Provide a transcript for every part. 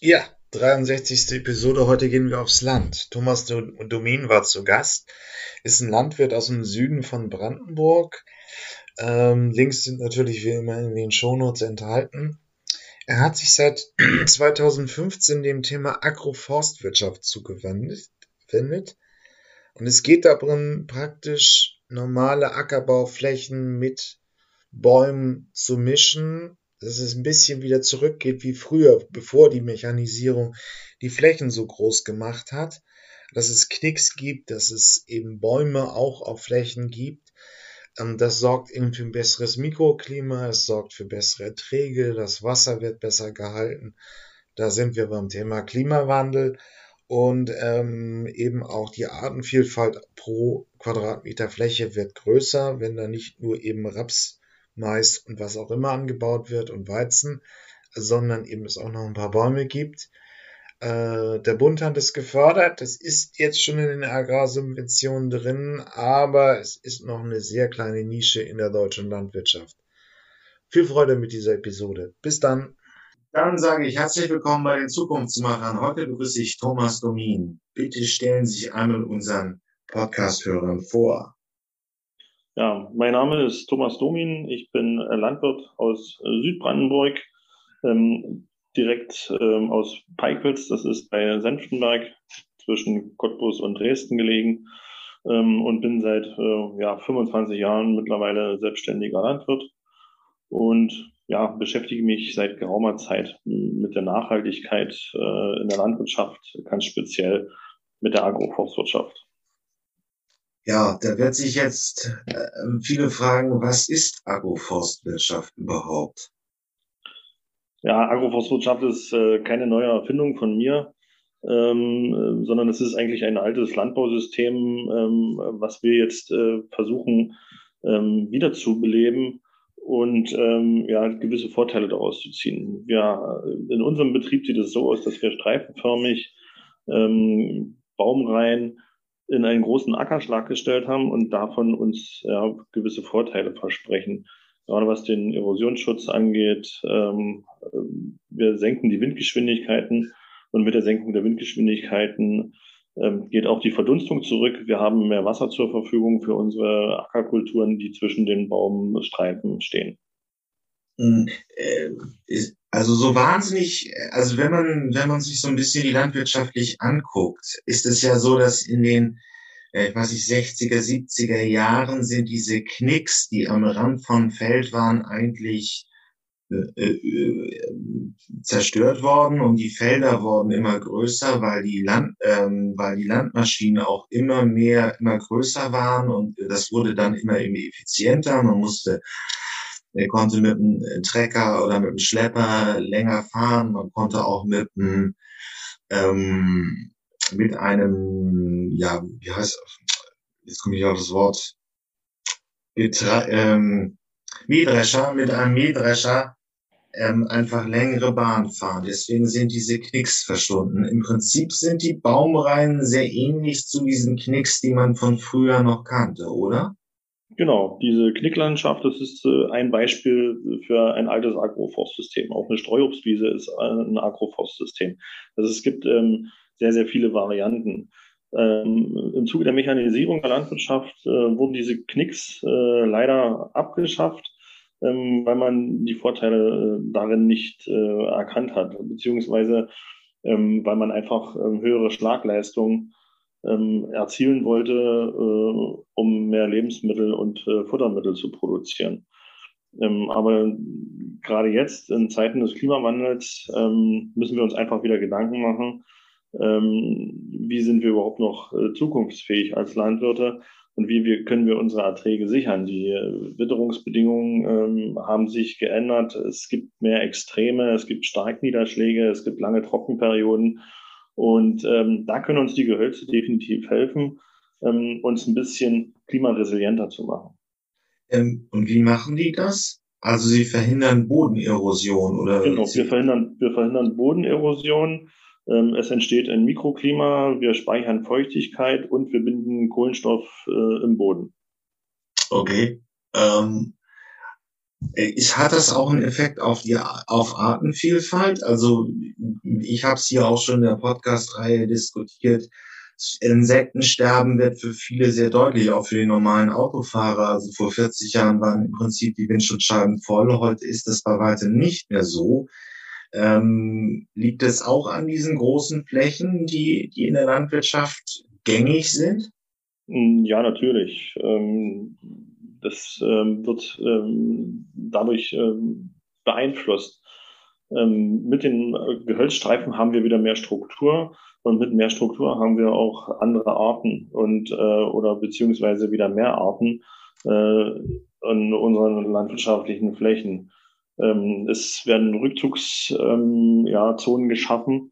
Ja, 63. Episode. Heute gehen wir aufs Land. Thomas Domin war zu Gast, ist ein Landwirt aus dem Süden von Brandenburg. Ähm, Links sind natürlich wie immer in den Shownotes enthalten. Er hat sich seit 2015 dem Thema Agroforstwirtschaft zugewendet. Und es geht darum, praktisch normale Ackerbauflächen mit Bäumen zu mischen, dass es ein bisschen wieder zurückgeht wie früher, bevor die Mechanisierung die Flächen so groß gemacht hat. Dass es Knicks gibt, dass es eben Bäume auch auf Flächen gibt ähm, das sorgt eben für ein besseres Mikroklima, es sorgt für bessere Erträge, das Wasser wird besser gehalten. Da sind wir beim Thema Klimawandel und ähm, eben auch die Artenvielfalt pro Quadratmeter Fläche wird größer, wenn da nicht nur eben Raps, Mais und was auch immer angebaut wird und Weizen, sondern eben es auch noch ein paar Bäume gibt. Äh, der Bund hat es gefördert. Das ist jetzt schon in den Agrarsubventionen drin, aber es ist noch eine sehr kleine Nische in der deutschen Landwirtschaft. Viel Freude mit dieser Episode. Bis dann. Dann sage ich herzlich willkommen bei den Zukunftsmachern. Heute begrüße ich Thomas Domin. Bitte stellen Sie sich einmal unseren Podcast-Hörern vor. Ja, mein Name ist Thomas Domin. Ich bin Landwirt aus Südbrandenburg. Ähm, direkt ähm, aus Peikwitz, das ist bei Senftenberg zwischen Cottbus und Dresden gelegen ähm, und bin seit äh, ja, 25 Jahren mittlerweile selbstständiger Landwirt und ja, beschäftige mich seit geraumer Zeit mit der Nachhaltigkeit äh, in der Landwirtschaft, ganz speziell mit der Agroforstwirtschaft. Ja, da wird sich jetzt äh, viele fragen, was ist Agroforstwirtschaft überhaupt? Ja, Agroforstwirtschaft ist äh, keine neue Erfindung von mir, ähm, sondern es ist eigentlich ein altes Landbausystem, ähm, was wir jetzt äh, versuchen ähm, wiederzubeleben und ähm, ja, gewisse Vorteile daraus zu ziehen. Ja, in unserem Betrieb sieht es so aus, dass wir streifenförmig ähm, Baumreihen in einen großen Ackerschlag gestellt haben und davon uns ja, gewisse Vorteile versprechen gerade was den Erosionsschutz angeht. Ähm, wir senken die Windgeschwindigkeiten und mit der Senkung der Windgeschwindigkeiten ähm, geht auch die Verdunstung zurück. Wir haben mehr Wasser zur Verfügung für unsere Ackerkulturen, die zwischen den Baumstreifen stehen. Hm, äh, also so wahnsinnig, also wenn man, wenn man sich so ein bisschen die landwirtschaftlich anguckt, ist es ja so, dass in den äh, ich 60er, 70er Jahren sind diese Knicks, die am Rand von Feld waren, eigentlich äh, äh, zerstört worden und die Felder wurden immer größer, weil die Land, ähm, weil die Landmaschinen auch immer mehr, immer größer waren und das wurde dann immer, immer effizienter. Man musste, er konnte mit einem Trecker oder mit einem Schlepper länger fahren. Man konnte auch mit einem ähm, mit einem, ja, wie heißt, jetzt komme ich auf das Wort, mit, ähm, Mähdrescher, mit einem Mähdrescher ähm, einfach längere Bahn fahren. Deswegen sind diese Knicks verschwunden. Im Prinzip sind die Baumreihen sehr ähnlich zu diesen Knicks, die man von früher noch kannte, oder? Genau, diese Knicklandschaft, das ist äh, ein Beispiel für ein altes Agroforstsystem. Auch eine Streuobstwiese ist ein Agroforstsystem. Also es gibt ähm, sehr, sehr viele Varianten. Ähm, Im Zuge der Mechanisierung der Landwirtschaft äh, wurden diese Knicks äh, leider abgeschafft, ähm, weil man die Vorteile äh, darin nicht äh, erkannt hat, beziehungsweise ähm, weil man einfach ähm, höhere Schlagleistungen ähm, erzielen wollte, äh, um mehr Lebensmittel und äh, Futtermittel zu produzieren. Ähm, aber gerade jetzt in Zeiten des Klimawandels müssen wir uns einfach wieder Gedanken machen, ähm, wie sind wir überhaupt noch äh, zukunftsfähig als Landwirte und wie wir, können wir unsere Erträge sichern. Die äh, Witterungsbedingungen ähm, haben sich geändert. Es gibt mehr Extreme, es gibt Starkniederschläge, es gibt lange Trockenperioden. Und ähm, da können uns die Gehölze definitiv helfen, ähm, uns ein bisschen klimaresilienter zu machen. Ähm, und wie machen die das? Also sie verhindern Bodenerosion oder? Genau, wir verhindern, wir verhindern Bodenerosion. Ähm, es entsteht ein Mikroklima, wir speichern Feuchtigkeit und wir binden Kohlenstoff äh, im Boden. Okay. Ähm, Ist, hat das auch einen Effekt auf die auf Artenvielfalt? Also ich habe es hier auch schon in der Podcast-Reihe diskutiert. Insektensterben wird für viele sehr deutlich, auch für die normalen Autofahrer. Also vor 40 Jahren waren im Prinzip die Windschutzscheiben voll. Heute ist das bei weitem nicht mehr so. Ähm, liegt es auch an diesen großen Flächen, die, die in der Landwirtschaft gängig sind? Hm, ja, natürlich. Ähm, das ähm, wird ähm, dadurch beeinflusst. Mit den Gehölzstreifen haben wir wieder mehr Struktur und mit mehr Struktur haben wir auch andere Arten und äh, oder beziehungsweise wieder mehr Arten äh, in unseren landwirtschaftlichen Flächen. Es werden Rückzugszonen geschaffen,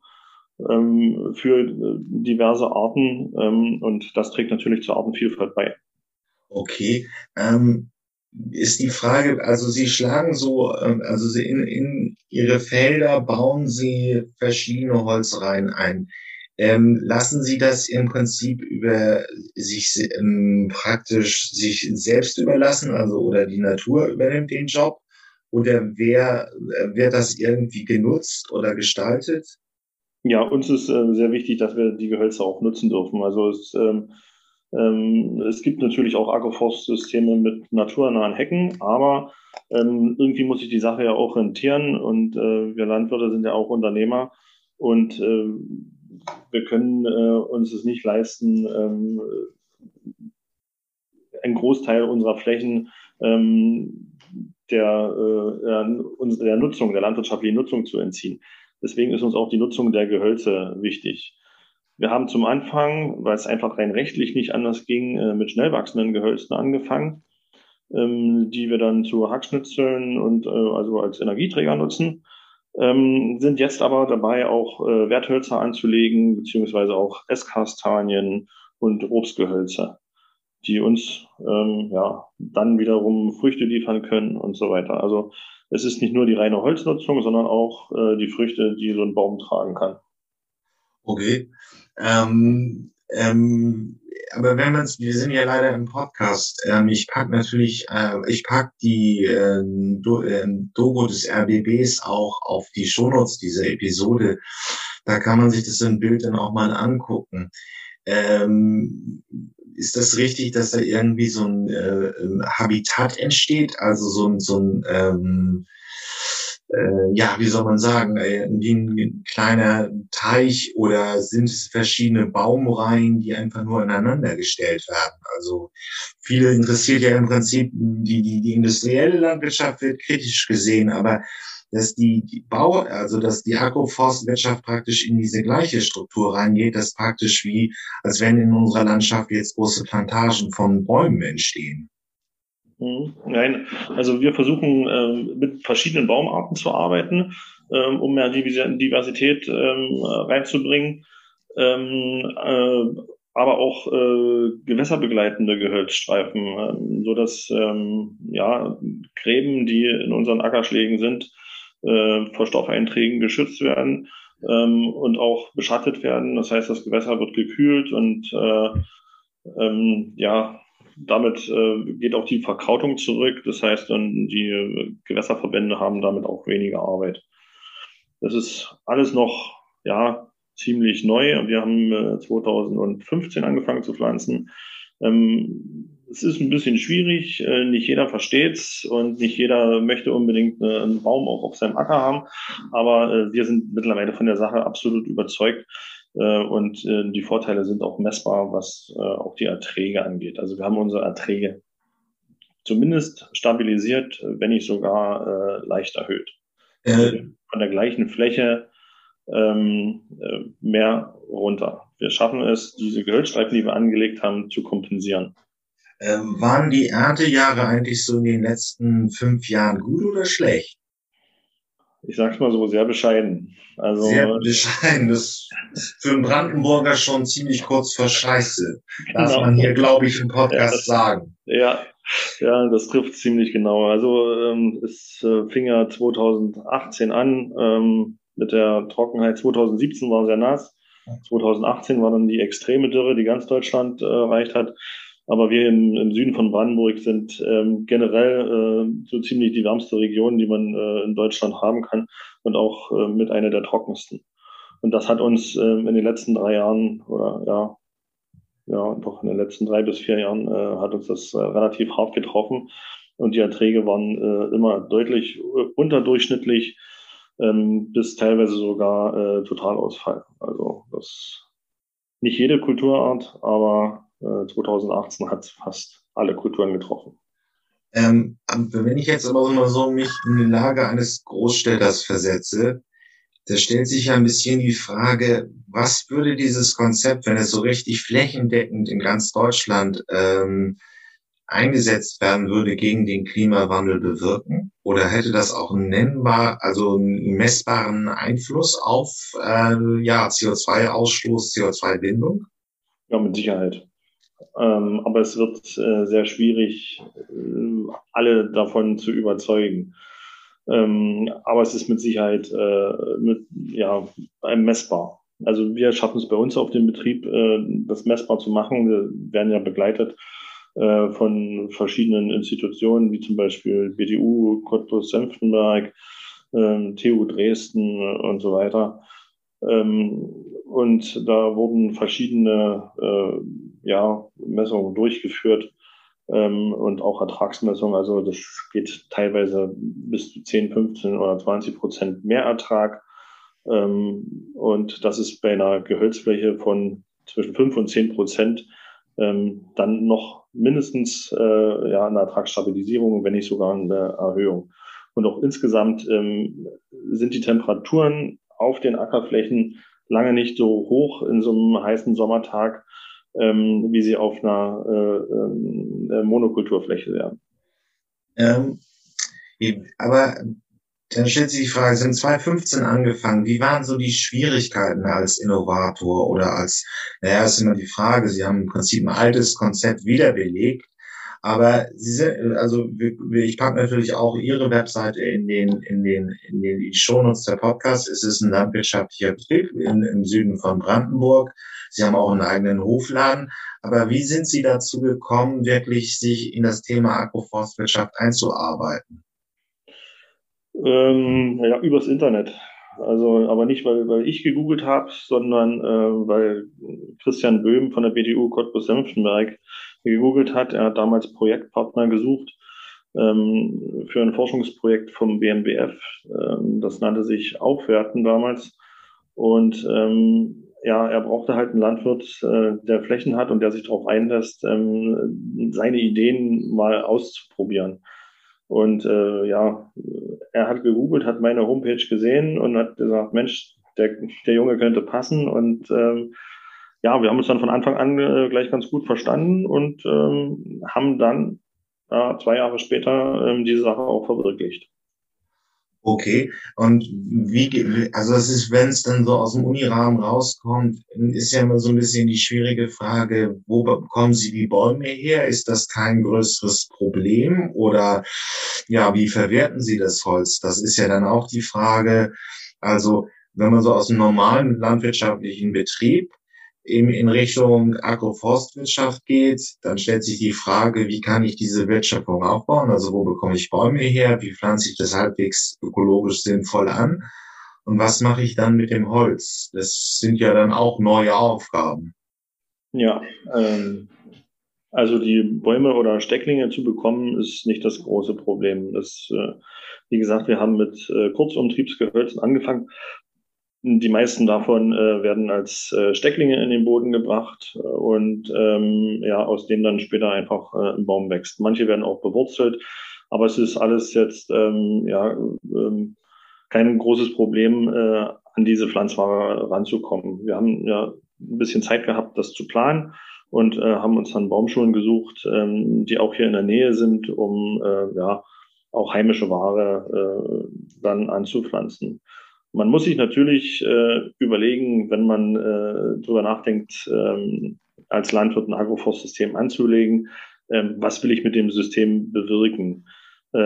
ähm, für äh, diverse Arten ähm, und das trägt natürlich zur Artenvielfalt bei. Okay. Ähm, ist die Frage, also Sie schlagen so, ähm, also Sie in, in Ihre Felder bauen Sie verschiedene Holzreihen ein. Ähm, lassen Sie das im Prinzip über sich ähm, praktisch sich selbst überlassen, also oder die Natur übernimmt den Job? Oder wer äh, wird das irgendwie genutzt oder gestaltet? Ja, uns ist äh, sehr wichtig, dass wir die Gehölze auch nutzen dürfen. Also es, ähm, ähm, es gibt natürlich auch Agroforstsysteme mit naturnahen Hecken, aber ähm, irgendwie muss ich die Sache ja auch rentieren und äh, wir Landwirte sind ja auch Unternehmer und äh, wir können äh, uns es nicht leisten, ähm, einen Großteil unserer Flächen ähm, der, äh, der Nutzung, der landwirtschaftlichen Nutzung zu entziehen. Deswegen ist uns auch die Nutzung der Gehölze wichtig. Wir haben zum Anfang, weil es einfach rein rechtlich nicht anders ging, äh, mit schnell wachsenden Gehölzen angefangen, ähm, die wir dann zu Hackschnitzeln und äh, also als Energieträger nutzen. Ähm, sind jetzt aber dabei, auch äh, Werthölzer anzulegen, beziehungsweise auch Esskastanien und Obstgehölze, die uns ähm, ja dann wiederum Früchte liefern können und so weiter. Also es ist nicht nur die reine Holznutzung, sondern auch die Früchte, die so ein Baum tragen kann. Okay. Ähm, ähm, aber wenn es, wir sind ja leider im Podcast. Ähm, ich pack natürlich, äh, ich pack die äh, Do, äh, Dogo des RBBs auch auf die Shownotes dieser Episode. Da kann man sich das im Bild dann auch mal angucken. Ähm, ist das richtig, dass da irgendwie so ein äh, Habitat entsteht, also so ein, so ein ähm, äh, ja, wie soll man sagen, äh, ein kleiner Teich oder sind es verschiedene Baumreihen, die einfach nur aneinander gestellt werden? Also viele interessiert ja im Prinzip die, die, die industrielle Landwirtschaft wird kritisch gesehen, aber dass die, die Bau, also dass die Agroforstwirtschaft praktisch in diese gleiche Struktur reingeht, das praktisch wie, als wenn in unserer Landschaft jetzt große Plantagen von Bäumen entstehen. Mhm. Nein, also wir versuchen äh, mit verschiedenen Baumarten zu arbeiten, ähm, um mehr Diversität ähm, reinzubringen, ähm, äh, aber auch äh, gewässerbegleitende Gehölzstreifen, so dass ähm, ja Gräben, die in unseren Ackerschlägen sind, äh, vor Stoffeinträgen geschützt werden ähm, und auch beschattet werden. Das heißt, das Gewässer wird gekühlt und ähm, ja, damit äh, geht auch die Verkrautung zurück. Das heißt, dann die Gewässerverbände haben damit auch weniger Arbeit. Das ist alles noch ja ziemlich neu. Wir haben äh, 2015 angefangen zu pflanzen. Ähm, es ist ein bisschen schwierig, äh, nicht jeder versteht's und nicht jeder möchte unbedingt äh, einen Baum auch auf seinem Acker haben, aber äh, wir sind mittlerweile von der Sache absolut überzeugt und die Vorteile sind auch messbar, was auch die Erträge angeht. Also wir haben unsere Erträge zumindest stabilisiert, wenn nicht sogar leicht erhöht. Also von der gleichen Fläche ähm, mehr runter. Wir schaffen es, diese Gehölzstreifen, die wir angelegt haben, zu kompensieren. Ähm, waren die Erntejahre eigentlich so in den letzten fünf Jahren gut oder schlecht? Ich sag's mal so, sehr bescheiden. Also, sehr bescheiden. Das ist für einen Brandenburger schon ziemlich kurz vor Scheiße. Darf genau. man hier, glaube ich, im Podcast ja, das, sagen. Ja, ja, das trifft ziemlich genau. Also ähm, es äh, fing ja 2018 an ähm, mit der Trockenheit. 2017 war sehr nass. 2018 war dann die extreme Dürre, die ganz Deutschland äh, erreicht hat. Aber wir im, im Süden von Brandenburg sind ähm, generell äh, so ziemlich die wärmste Region, die man äh, in Deutschland haben kann und auch äh, mit einer der trockensten. Und das hat uns äh, in den letzten drei Jahren oder ja, ja, doch in den letzten drei bis vier Jahren äh, hat uns das äh, relativ hart getroffen. Und die Erträge waren äh, immer deutlich unterdurchschnittlich ähm, bis teilweise sogar Totalausfall. Also das nicht jede Kulturart, aber 2018 äh, hat fast alle Kulturen getroffen. Ähm, wenn ich jetzt aber mal so mich in die Lage eines Großstädters versetze, da stellt sich ja ein bisschen die Frage, was würde dieses Konzept, wenn es so richtig flächendeckend in ganz Deutschland ähm, eingesetzt werden würde, gegen den Klimawandel bewirken? Oder hätte das auch einen nennbar, also einen messbaren Einfluss auf äh, ja, CO2-Ausstoß, CO2-Bindung? Ja, mit Sicherheit. Ähm, aber es wird äh, sehr schwierig, äh, alle davon zu überzeugen. Ähm, aber es ist mit Sicherheit äh, mit, ja, messbar. Also wir schaffen es bei uns auf dem Betrieb, äh, das messbar zu machen. Wir werden ja begleitet äh, von verschiedenen Institutionen, wie zum Beispiel BDU, Cottbus-Senftenberg, äh, TU Dresden und so weiter. Ähm, und da wurden verschiedene äh, ja, Messungen durchgeführt ähm, und auch Ertragsmessungen. Also das geht teilweise bis zu 10, 15 oder 20 Prozent mehr Ertrag. Ähm, und das ist bei einer Gehölzfläche von zwischen 5 und 10 Prozent ähm, dann noch mindestens äh, ja, eine Ertragsstabilisierung, wenn nicht sogar eine Erhöhung. Und auch insgesamt ähm, sind die Temperaturen auf den Ackerflächen lange nicht so hoch in so einem heißen Sommertag, ähm, wie sie auf einer äh, äh, Monokulturfläche wären. Ähm, aber dann stellt sich die Frage, sind 2015 angefangen, wie waren so die Schwierigkeiten als Innovator oder als, naja, ist immer die Frage, Sie haben im Prinzip ein altes Konzept wiederbelegt, aber Sie sind, also ich packe natürlich auch Ihre Webseite in den, in den, in den Shownotes der Podcast. Es ist ein landwirtschaftlicher Betrieb in, im Süden von Brandenburg. Sie haben auch einen eigenen Hofladen. Aber wie sind Sie dazu gekommen, wirklich sich in das Thema Agroforstwirtschaft einzuarbeiten? Ähm, ja, übers Internet. Also, aber nicht, weil, weil ich gegoogelt habe, sondern äh, weil Christian Böhm von der BDU Cottbus-Senftenberg gegoogelt hat. Er hat damals Projektpartner gesucht ähm, für ein Forschungsprojekt vom BMBF. Ähm, das nannte sich Aufwerten damals. Und ähm, ja, er brauchte halt einen Landwirt, äh, der Flächen hat und der sich darauf einlässt, ähm, seine Ideen mal auszuprobieren. Und äh, ja, er hat gegoogelt, hat meine Homepage gesehen und hat gesagt, Mensch, der, der Junge könnte passen. Und ähm, ja, wir haben uns dann von Anfang an äh, gleich ganz gut verstanden und ähm, haben dann äh, zwei Jahre später ähm, diese Sache auch verwirklicht. Okay, und wie, also das ist, wenn es dann so aus dem Unirahmen rauskommt, ist ja immer so ein bisschen die schwierige Frage, wo bekommen Sie die Bäume her? Ist das kein größeres Problem? Oder ja, wie verwerten Sie das Holz? Das ist ja dann auch die Frage. Also, wenn man so aus dem normalen landwirtschaftlichen Betrieb in, in Richtung Agroforstwirtschaft geht, dann stellt sich die Frage, wie kann ich diese Wertschöpfung aufbauen? Also wo bekomme ich Bäume her? Wie pflanze ich das halbwegs ökologisch sinnvoll an? Und was mache ich dann mit dem Holz? Das sind ja dann auch neue Aufgaben. Ja, ähm, also die Bäume oder Stecklinge zu bekommen, ist nicht das große Problem. Das, äh, wie gesagt, wir haben mit äh, Kurzumtriebsgehölzen angefangen die meisten davon äh, werden als äh, Stecklinge in den Boden gebracht äh, und ähm, ja, aus denen dann später einfach äh, ein Baum wächst. Manche werden auch bewurzelt, aber es ist alles jetzt ähm, ja ähm, kein großes Problem, äh, an diese Pflanzware ranzukommen. Wir haben ja ein bisschen Zeit gehabt, das zu planen und äh, haben uns dann Baumschulen gesucht, ähm, die auch hier in der Nähe sind, um äh, ja auch heimische Ware äh, dann anzupflanzen. Man muss sich natürlich äh, überlegen, wenn man äh, darüber nachdenkt, ähm, als Landwirt ein Agroforstsystem anzulegen, ähm, was will ich mit dem System bewirken? Äh,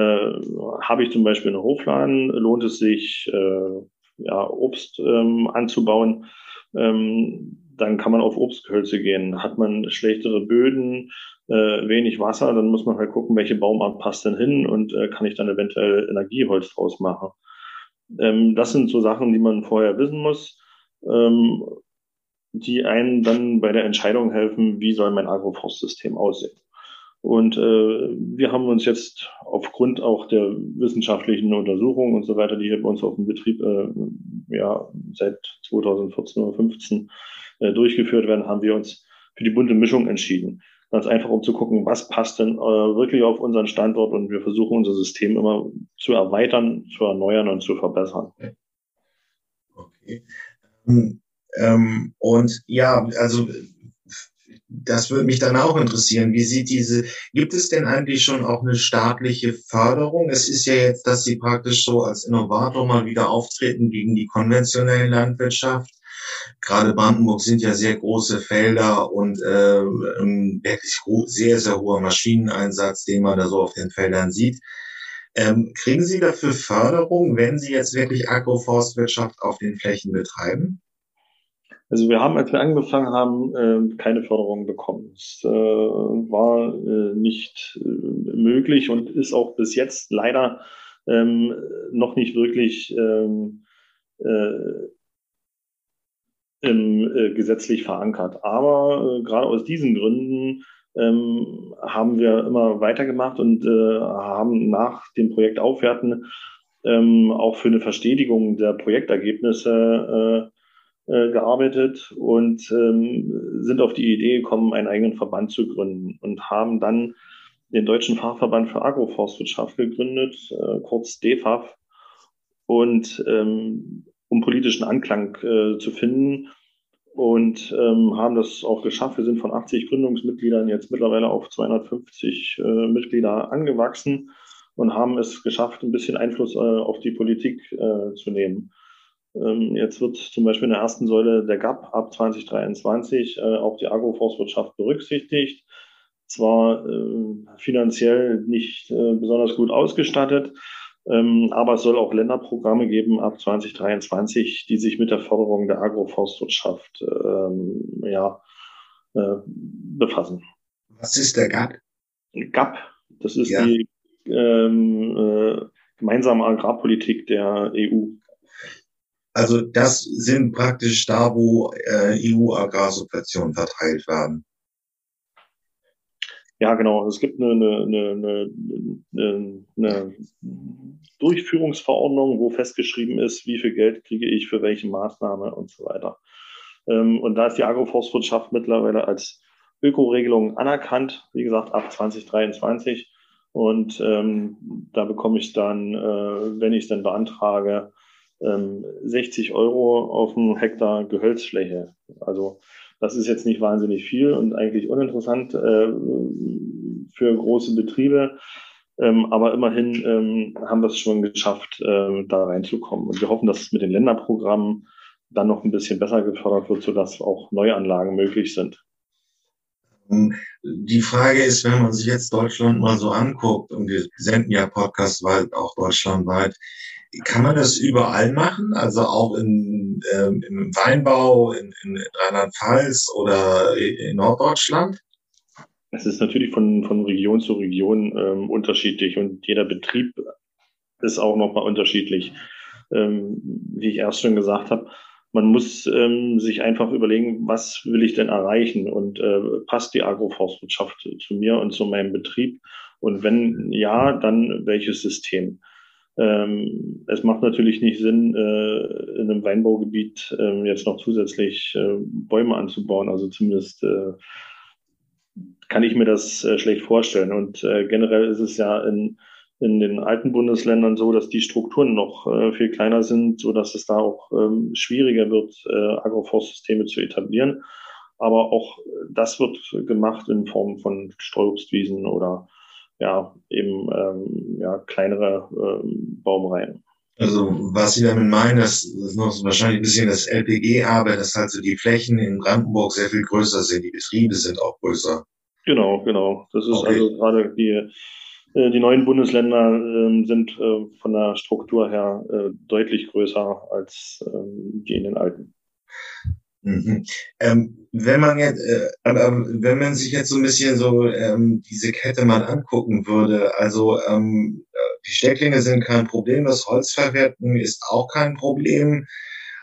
Habe ich zum Beispiel einen Hofladen, lohnt es sich, äh, ja, Obst ähm, anzubauen? Ähm, dann kann man auf Obstgehölze gehen. Hat man schlechtere Böden, äh, wenig Wasser, dann muss man halt gucken, welche Baumart passt denn hin und äh, kann ich dann eventuell Energieholz draus machen. Ähm, das sind so Sachen, die man vorher wissen muss, ähm, die einen dann bei der Entscheidung helfen, wie soll mein Agroforstsystem aussehen. Und äh, wir haben uns jetzt aufgrund auch der wissenschaftlichen Untersuchungen und so weiter, die hier bei uns auf dem Betrieb äh, ja seit 2014 oder 2015 äh, durchgeführt werden, haben wir uns für die bunte Mischung entschieden. Ganz einfach, um zu gucken, was passt denn äh, wirklich auf unseren Standort und wir versuchen unser System immer zu erweitern, zu erneuern und zu verbessern. Okay. Ähm, ähm und ja, also das würde mich dann auch interessieren. Wie sieht diese, gibt es denn eigentlich schon auch eine staatliche Förderung? Es ist ja jetzt, dass Sie praktisch so als Innovator mal wieder auftreten gegen die konventionelle Landwirtschaft. Gerade Brandenburg sind ja sehr große Felder und äh, wirklich sehr, sehr hoher Maschineneinsatz, den man da so auf den Feldern sieht. Ähm, kriegen Sie dafür Förderung, wenn Sie jetzt wirklich Agroforstwirtschaft auf den Flächen betreiben? Also wir haben, als wir angefangen haben, äh, keine Förderung bekommen. Es äh, war äh, nicht äh, möglich und ist auch bis jetzt leider ähm, noch nicht wirklich ähm, äh, gesetzlich verankert. Aber äh, gerade aus diesen Gründen ähm, haben wir immer weitergemacht und äh, haben nach dem Projekt Aufwerten ähm, auch für eine Verstetigung der Projektergebnisse äh, äh, gearbeitet und ähm, sind auf die Idee gekommen, einen eigenen Verband zu gründen und haben dann den Deutschen Fachverband für Agroforstwirtschaft gegründet, äh, kurz DEFAF. Und ähm, um politischen Anklang äh, zu finden und ähm, haben das auch geschafft. Wir sind von 80 Gründungsmitgliedern jetzt mittlerweile auf 250 äh, Mitglieder angewachsen und haben es geschafft, ein bisschen Einfluss äh, auf die Politik äh, zu nehmen. Ähm, jetzt wird zum Beispiel in der ersten Säule der GAP ab 2023 äh, auch die Agroforstwirtschaft berücksichtigt. Zwar äh, finanziell nicht besonders gut ausgestattet, aber es soll auch Länderprogramme geben ab 2023, die sich mit der Förderung der Agroforstwirtschaft ähm, ja, äh, befassen. Was ist der GAP? GAP, das ist ja. die ähm, äh, gemeinsame Agrarpolitik der EU. Also das sind praktisch da, wo äh, EU-Agrarsubventionen verteilt werden. Ja, genau. Es gibt eine, eine, eine, eine, eine Durchführungsverordnung, wo festgeschrieben ist, wie viel Geld kriege ich für welche Maßnahme und so weiter. Ähm, und da ist die Agroforstwirtschaft mittlerweile als Ökoregelung anerkannt, wie gesagt, ab 2023. Und ähm, da bekomme ich dann, äh, wenn ich es dann beantrage, ähm, 60 Euro auf einen Hektar Gehölzfläche. Also das ist jetzt nicht wahnsinnig viel und eigentlich uninteressant äh, für große Betriebe. Ähm, aber immerhin ähm, haben wir es schon geschafft, ähm, da reinzukommen. Und wir hoffen, dass es mit den Länderprogrammen dann noch ein bisschen besser gefördert wird, sodass auch Neuanlagen möglich sind. Die Frage ist, wenn man sich jetzt Deutschland mal so anguckt, und wir senden ja Podcasts auch deutschlandweit, kann man das überall machen? Also auch in, ähm, im Weinbau in, in Rheinland-Pfalz oder in Norddeutschland? Es ist natürlich von, von Region zu Region ähm, unterschiedlich und jeder Betrieb ist auch nochmal unterschiedlich. Ähm, wie ich erst schon gesagt habe, man muss ähm, sich einfach überlegen, was will ich denn erreichen und äh, passt die Agroforstwirtschaft zu mir und zu meinem Betrieb? Und wenn ja, dann welches System? Ähm, es macht natürlich nicht Sinn, äh, in einem Weinbaugebiet äh, jetzt noch zusätzlich äh, Bäume anzubauen. Also zumindest äh, kann ich mir das äh, schlecht vorstellen. Und äh, generell ist es ja in, in den alten Bundesländern so, dass die Strukturen noch viel kleiner sind, so dass es da auch ähm, schwieriger wird, Agroforstsysteme zu etablieren. Aber auch das wird gemacht in Form von Streuobstwiesen oder ja, eben ähm, ja, kleinere ähm, Baumreihen. Also was Sie damit meinen, das ist noch wahrscheinlich ein bisschen das LPG-Arbeit, dass halt so die Flächen in Brandenburg sehr viel größer sind, die Betriebe sind auch größer. Genau, genau. Das ist okay. also gerade die, äh, die neuen Bundesländer äh, sind äh, von der Struktur her äh, deutlich größer als äh, die in den alten. Mhm. Ähm, wenn man jetzt, äh, aber wenn man sich jetzt so ein bisschen so ähm, diese Kette mal angucken würde, also ähm, die Stecklinge sind kein Problem, das Holzverwerten ist auch kein Problem.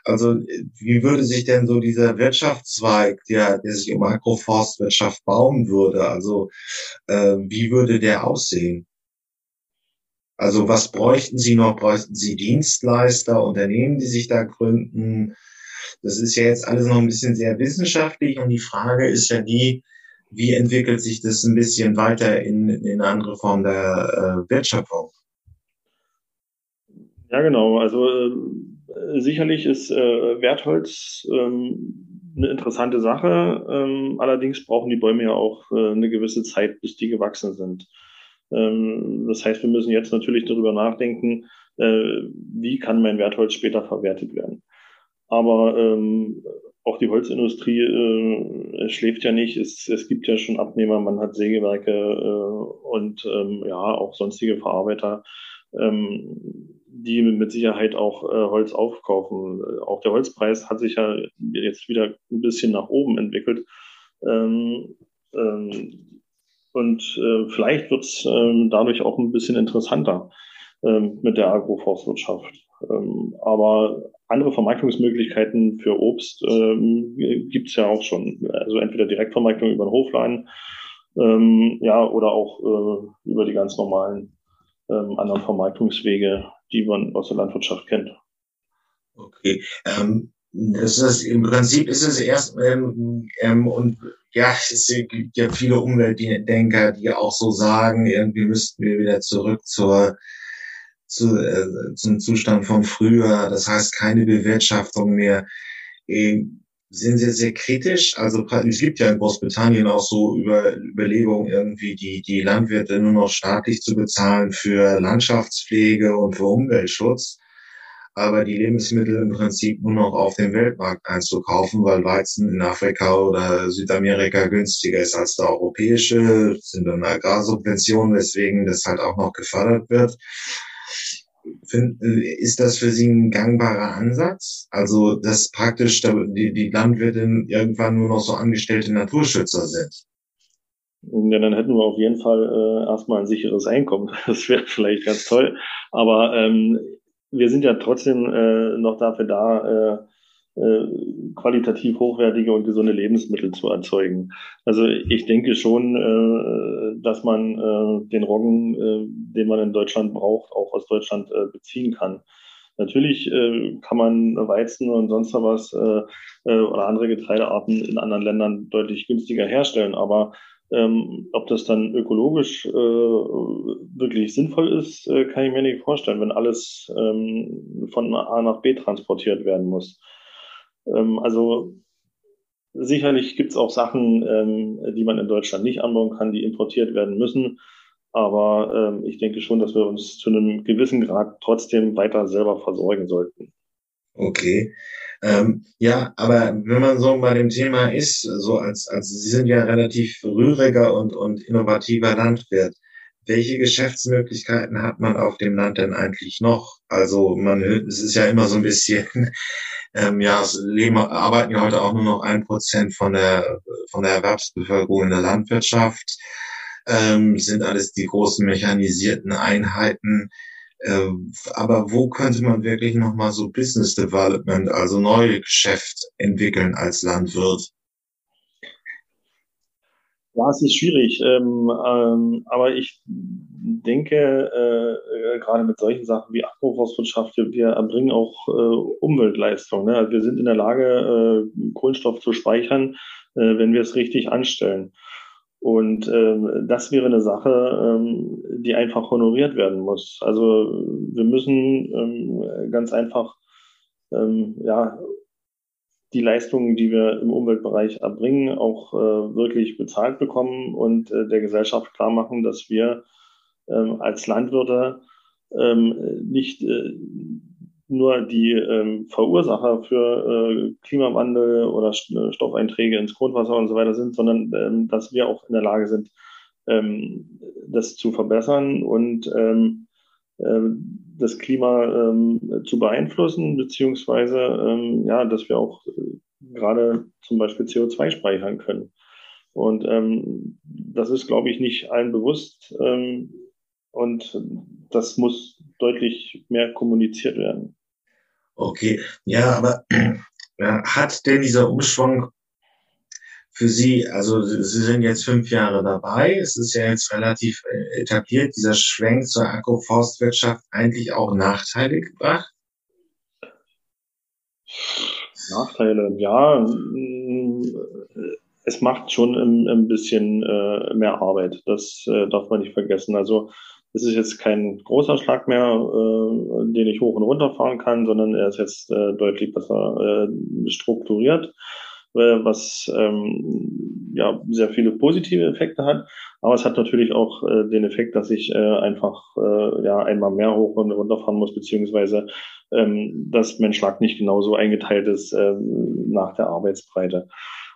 Also wie würde sich denn so dieser Wirtschaftszweig, der, der sich um Agroforstwirtschaft bauen würde, also äh, wie würde der aussehen? Also was bräuchten Sie noch? Bräuchten Sie Dienstleister, Unternehmen, die sich da gründen? Das ist ja jetzt alles noch ein bisschen sehr wissenschaftlich und die Frage ist ja die, wie entwickelt sich das ein bisschen weiter in, in eine andere Form der äh, Wertschöpfung? Ja, genau. Also äh, sicherlich ist äh, Wertholz ähm, eine interessante Sache. Ähm, allerdings brauchen die Bäume ja auch äh, eine gewisse Zeit, bis die gewachsen sind. Ähm, das heißt, wir müssen jetzt natürlich darüber nachdenken, äh, wie kann mein Wertholz später verwertet werden. Aber ähm, auch die Holzindustrie äh, schläft ja nicht. Es, es gibt ja schon Abnehmer, man hat Sägewerke äh, und ähm, ja auch sonstige Verarbeiter, ähm, die mit Sicherheit auch äh, Holz aufkaufen. Auch der Holzpreis hat sich ja jetzt wieder ein bisschen nach oben entwickelt. Ähm, ähm, und äh, vielleicht wird es ähm, dadurch auch ein bisschen interessanter ähm, mit der Agroforstwirtschaft. Ähm, aber andere Vermarktungsmöglichkeiten für Obst ähm, gibt es ja auch schon. Also entweder Direktvermarktung über den Hofladen, ähm, ja, oder auch äh, über die ganz normalen ähm, anderen Vermarktungswege, die man aus der Landwirtschaft kennt. Okay. Ähm, das ist, Im Prinzip ist es erst, ähm, und ja, es gibt ja viele Umweltdenker, die auch so sagen, irgendwie müssten wir wieder zurück zur zu, äh, zum Zustand von früher. Das heißt, keine Bewirtschaftung mehr. Äh, sind sehr, sehr kritisch. Also es gibt ja in Großbritannien auch so über, Überlegungen, irgendwie die, die Landwirte nur noch staatlich zu bezahlen für Landschaftspflege und für Umweltschutz, aber die Lebensmittel im Prinzip nur noch auf dem Weltmarkt einzukaufen, weil Weizen in Afrika oder Südamerika günstiger ist als der europäische, sind dann Agrarsubventionen, weswegen das halt auch noch gefördert wird. Ist das für Sie ein gangbarer Ansatz? Also, dass praktisch die, die Landwirte irgendwann nur noch so angestellte Naturschützer sind? Ja, dann hätten wir auf jeden Fall äh, erstmal ein sicheres Einkommen. Das wäre vielleicht ganz toll. Aber ähm, wir sind ja trotzdem äh, noch dafür da, äh, äh, qualitativ hochwertige und gesunde Lebensmittel zu erzeugen. Also ich denke schon, äh, dass man äh, den Roggen, äh, den man in Deutschland braucht, auch aus Deutschland äh, beziehen kann. Natürlich kann man Weizen und sonst was oder andere Getreidearten in anderen Ländern deutlich günstiger herstellen, aber ähm, ob das dann ökologisch äh, wirklich sinnvoll ist, äh, kann ich mir nicht vorstellen, wenn alles ähm, von A nach B transportiert werden muss. Ähm, also sicherlich gibt es auch Sachen, ähm, die man in Deutschland nicht anbauen kann, die importiert werden müssen. Aber ähm, ich denke schon, dass wir uns zu einem gewissen Grad trotzdem weiter selber versorgen sollten. Okay. Ähm, ja, aber wenn man so bei dem Thema ist, so als, als Sie sind ja relativ rühriger und, und innovativer Landwirt. Welche Geschäftsmöglichkeiten hat man auf dem Land denn eigentlich noch? Also man, es ist ja immer so ein bisschen ähm, ja, es leben, arbeiten ja heute auch nur noch ein Prozent von der, von der Erwerbsbevölkerung in der Landwirtschaft, ähm, sind alles die großen mechanisierten Einheiten. Ähm, aber wo könnte man wirklich nochmal so Business Development, also neue Geschäft entwickeln als Landwirt? Ja, es ist schwierig, ähm, ähm, aber ich denke, äh, äh, gerade mit solchen Sachen wie Agroforstwirtschaft, wir erbringen auch äh, Umweltleistung. Ne? Also wir sind in der Lage, äh, Kohlenstoff zu speichern, äh, wenn wir es richtig anstellen. Und ähm, das wäre eine Sache, ähm, die einfach honoriert werden muss. Also wir müssen ähm, ganz einfach ähm, ja, die Leistungen, die wir im Umweltbereich erbringen, auch äh, wirklich bezahlt bekommen und äh, der Gesellschaft klar machen, dass wir ähm, als Landwirte ähm, nicht äh, nur die ähm, Verursacher für äh, Klimawandel oder äh, Stoffeinträge ins Grundwasser und so weiter sind, sondern ähm, dass wir auch in der Lage sind, ähm, das zu verbessern und ähm, ähm, das Klima ähm, zu beeinflussen, beziehungsweise ähm, ja, dass wir auch äh, gerade zum Beispiel CO2 speichern können. Und ähm, das ist, glaube ich, nicht allen bewusst. Ähm, und das muss deutlich mehr kommuniziert werden. Okay, ja, aber ja, hat denn dieser Umschwung für Sie, also Sie sind jetzt fünf Jahre dabei, es ist ja jetzt relativ äh, etabliert, dieser Schwenk zur Agroforstwirtschaft eigentlich auch Nachteile gebracht? Nachteile, ja. Es macht schon ein, ein bisschen äh, mehr Arbeit. Das äh, darf man nicht vergessen. Also es ist jetzt kein großer Schlag mehr, äh, den ich hoch und runter fahren kann, sondern er ist jetzt äh, deutlich besser äh, strukturiert, was ähm, ja sehr viele positive Effekte hat. Aber es hat natürlich auch äh, den Effekt, dass ich äh, einfach äh, ja einmal mehr hoch und runter fahren muss, beziehungsweise ähm, dass mein Schlag nicht genauso eingeteilt ist äh, nach der Arbeitsbreite.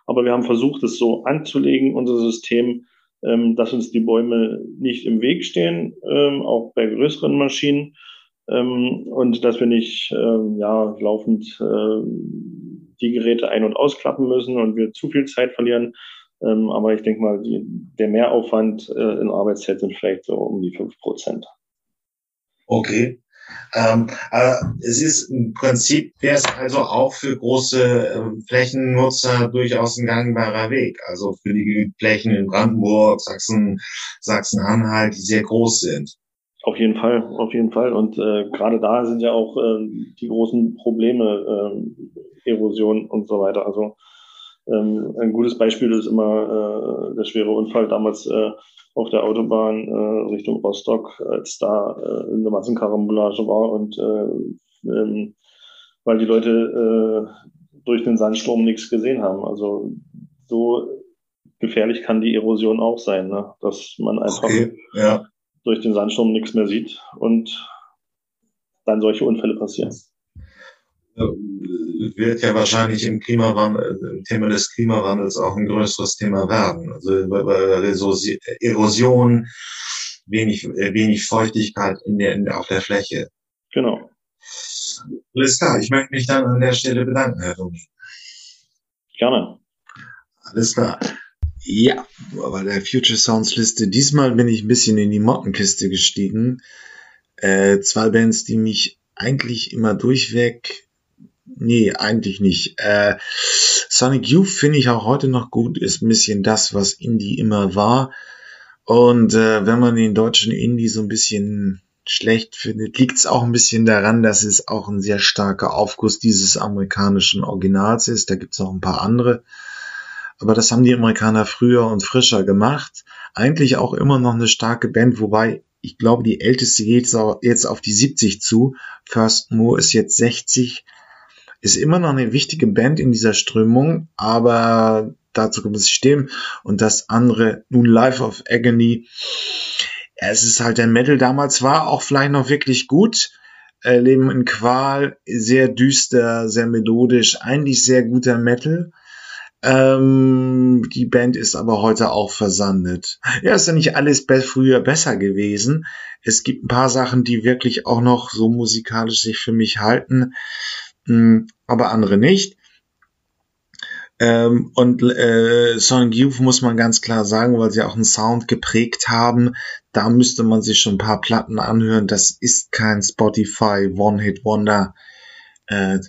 Aber wir haben versucht, es so anzulegen, unser System, ähm, dass uns die Bäume nicht im Weg stehen, ähm, auch bei größeren Maschinen. Ähm, und dass wir nicht ähm, ja, laufend äh, die Geräte ein- und ausklappen müssen und wir zu viel Zeit verlieren. Ähm, aber ich denke mal, die, der Mehraufwand äh, in Arbeitszeit sind vielleicht so um die fünf Prozent. Okay. Ähm, aber es ist im Prinzip, wäre es also auch für große äh, Flächennutzer durchaus ein gangbarer Weg. Also für die Flächen in Brandenburg, Sachsen, Sachsen-Anhalt, die sehr groß sind. Auf jeden Fall, auf jeden Fall. Und äh, gerade da sind ja auch äh, die großen Probleme, äh, Erosion und so weiter. Also ähm, ein gutes Beispiel ist immer äh, der schwere Unfall damals äh, auf der Autobahn äh, Richtung Rostock, als da äh, eine Massenkarambolage war und äh, ähm, weil die Leute äh, durch den Sandsturm nichts gesehen haben. Also so gefährlich kann die Erosion auch sein, ne? dass man einfach okay, ja. durch den Sandsturm nichts mehr sieht und dann solche Unfälle passieren wird ja wahrscheinlich im Klimawandel, im Thema des Klimawandels auch ein größeres Thema werden. Also bei Erosion, wenig, wenig Feuchtigkeit in der, in auf der Fläche. Genau. Alles klar, ich möchte mich dann an der Stelle bedanken, Herr Domi. Gerne. Alles klar. Ja, aber der Future Sounds Liste, diesmal bin ich ein bisschen in die Mottenkiste gestiegen. Äh, zwei Bands, die mich eigentlich immer durchweg Nee, eigentlich nicht. Äh, Sonic Youth finde ich auch heute noch gut, ist ein bisschen das, was Indie immer war. Und äh, wenn man den deutschen Indie so ein bisschen schlecht findet, liegt es auch ein bisschen daran, dass es auch ein sehr starker Aufguss dieses amerikanischen Originals ist. Da gibt es noch ein paar andere. Aber das haben die Amerikaner früher und frischer gemacht. Eigentlich auch immer noch eine starke Band, wobei ich glaube, die älteste geht jetzt auf die 70 zu. First Moore ist jetzt 60 ist immer noch eine wichtige Band in dieser Strömung, aber dazu kommt das System und das andere, nun Life of Agony. Es ist halt der Metal damals war auch vielleicht noch wirklich gut. Äh, Leben in Qual, sehr düster, sehr melodisch, eigentlich sehr guter Metal. Ähm, die Band ist aber heute auch versandet. Ja, ist ja nicht alles be früher besser gewesen. Es gibt ein paar Sachen, die wirklich auch noch so musikalisch sich für mich halten. Hm, aber andere nicht. Ähm, und äh, Sonic Youth muss man ganz klar sagen, weil sie auch einen Sound geprägt haben. Da müsste man sich schon ein paar Platten anhören. Das ist kein Spotify One-Hit-Wonder. Äh,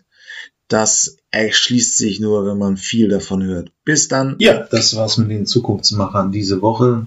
das erschließt sich nur, wenn man viel davon hört. Bis dann. Ja, das war's mit den Zukunftsmachern diese Woche.